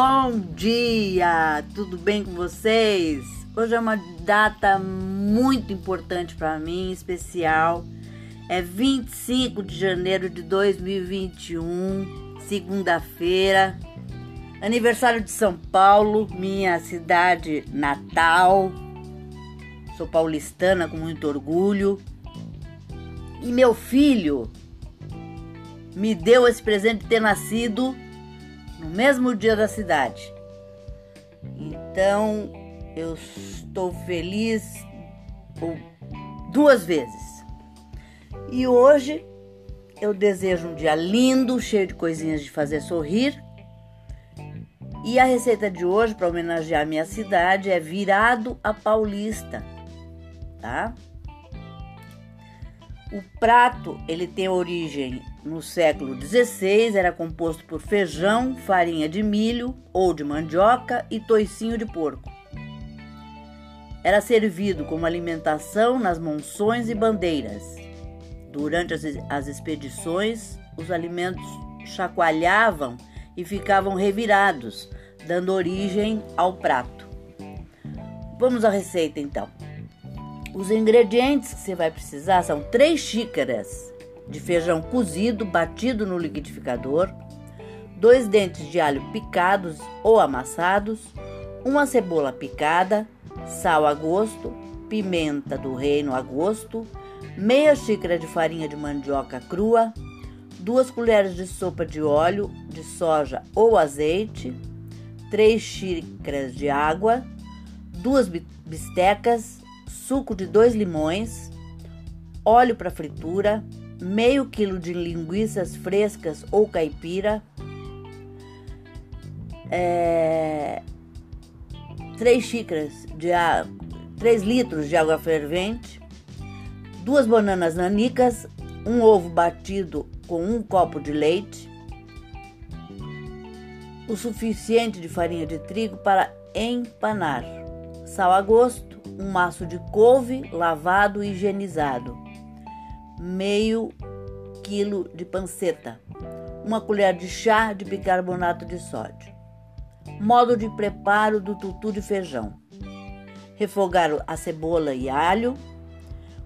Bom dia! Tudo bem com vocês? Hoje é uma data muito importante para mim, especial. É 25 de janeiro de 2021, segunda-feira. Aniversário de São Paulo, minha cidade natal. Sou paulistana com muito orgulho. E meu filho me deu esse presente de ter nascido no mesmo dia da cidade. Então eu estou feliz duas vezes. E hoje eu desejo um dia lindo, cheio de coisinhas de fazer sorrir. E a receita de hoje, para homenagear minha cidade, é virado a paulista, tá? O prato ele tem origem no século XVI, era composto por feijão, farinha de milho ou de mandioca e toicinho de porco. Era servido como alimentação nas monções e bandeiras. Durante as, as expedições, os alimentos chacoalhavam e ficavam revirados, dando origem ao prato. Vamos à receita então. Os ingredientes que você vai precisar são 3 xícaras de feijão cozido batido no liquidificador, dois dentes de alho picados ou amassados, uma cebola picada, sal a gosto, pimenta do reino a gosto, meia xícara de farinha de mandioca crua, duas colheres de sopa de óleo de soja ou azeite, três xícaras de água, duas bistecas, suco de dois limões, óleo para fritura, meio quilo de linguiças frescas ou caipira, é, 3 xícaras de água, 3 litros de água fervente, duas bananas nanicas, um ovo batido com um copo de leite, o suficiente de farinha de trigo para empanar, sal a gosto, um maço de couve lavado e higienizado, meio quilo de panceta, uma colher de chá de bicarbonato de sódio. Modo de preparo do tutu de feijão: refogar a cebola e alho.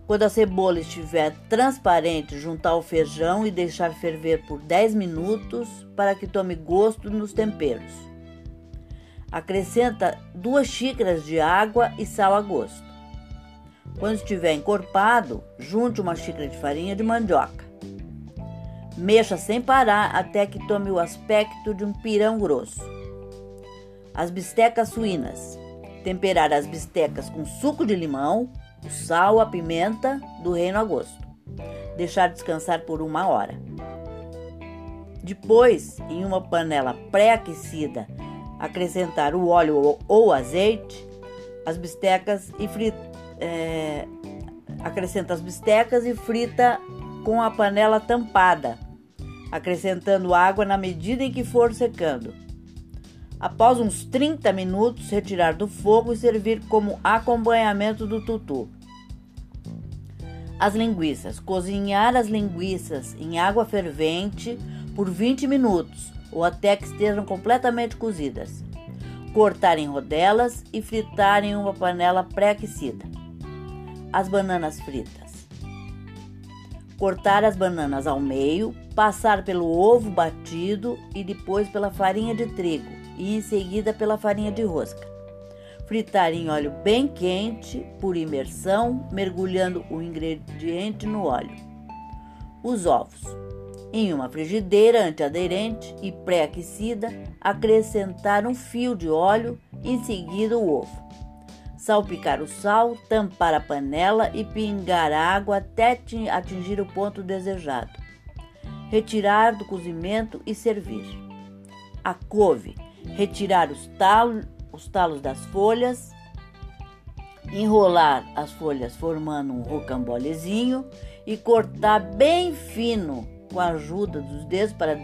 Quando a cebola estiver transparente, juntar o feijão e deixar ferver por 10 minutos para que tome gosto nos temperos. Acrescenta duas xícaras de água e sal a gosto. Quando estiver encorpado, junte uma xícara de farinha de mandioca. Mexa sem parar até que tome o aspecto de um pirão grosso. As bistecas suínas. Temperar as bistecas com suco de limão, o sal, a pimenta do reino a gosto. Deixar descansar por uma hora. Depois, em uma panela pré-aquecida, acrescentar o óleo ou azeite, as bistecas e frita, é, acrescenta as bistecas e frita com a panela tampada, acrescentando água na medida em que for secando. Após uns 30 minutos, retirar do fogo e servir como acompanhamento do tutu. As linguiças. Cozinhar as linguiças em água fervente por 20 minutos ou até que estejam completamente cozidas. Cortar em rodelas e fritar em uma panela pré-aquecida. As bananas fritas. Cortar as bananas ao meio, passar pelo ovo batido e depois pela farinha de trigo e em seguida pela farinha de rosca. Fritar em óleo bem quente por imersão, mergulhando o ingrediente no óleo. Os ovos. Em uma frigideira antiaderente e pré-aquecida, acrescentar um fio de óleo, em seguida o ovo. Salpicar o sal, tampar a panela e pingar água até atingir o ponto desejado. Retirar do cozimento e servir. A couve, retirar os talos, os talos das folhas, enrolar as folhas formando um rocambolezinho e cortar bem fino com a ajuda dos dedos para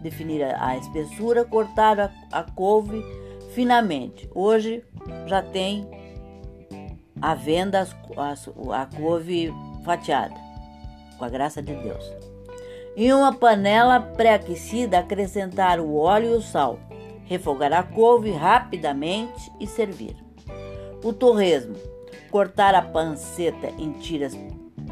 definir a, espessura, cortar a, a couve finamente. Hoje já tem à venda a, a couve fatiada, com a graça de Deus. Em uma panela pré-aquecida, acrescentar o óleo e o sal. Refogar a couve rapidamente e servir. O torresmo. Cortar a panceta em tiras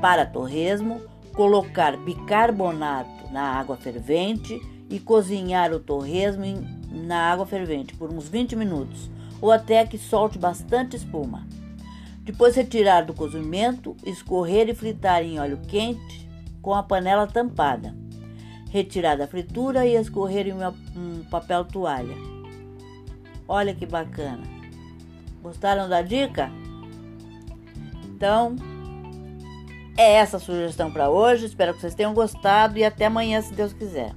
para torresmo, colocar bicarbonato na água fervente e cozinhar o torresmo na água fervente por uns 20 minutos ou até que solte bastante espuma. Depois retirar do cozimento, escorrer e fritar em óleo quente com a panela tampada. Retirar da fritura e escorrer em um papel toalha. Olha que bacana! Gostaram da dica? Então, é essa a sugestão para hoje. Espero que vocês tenham gostado e até amanhã, se Deus quiser.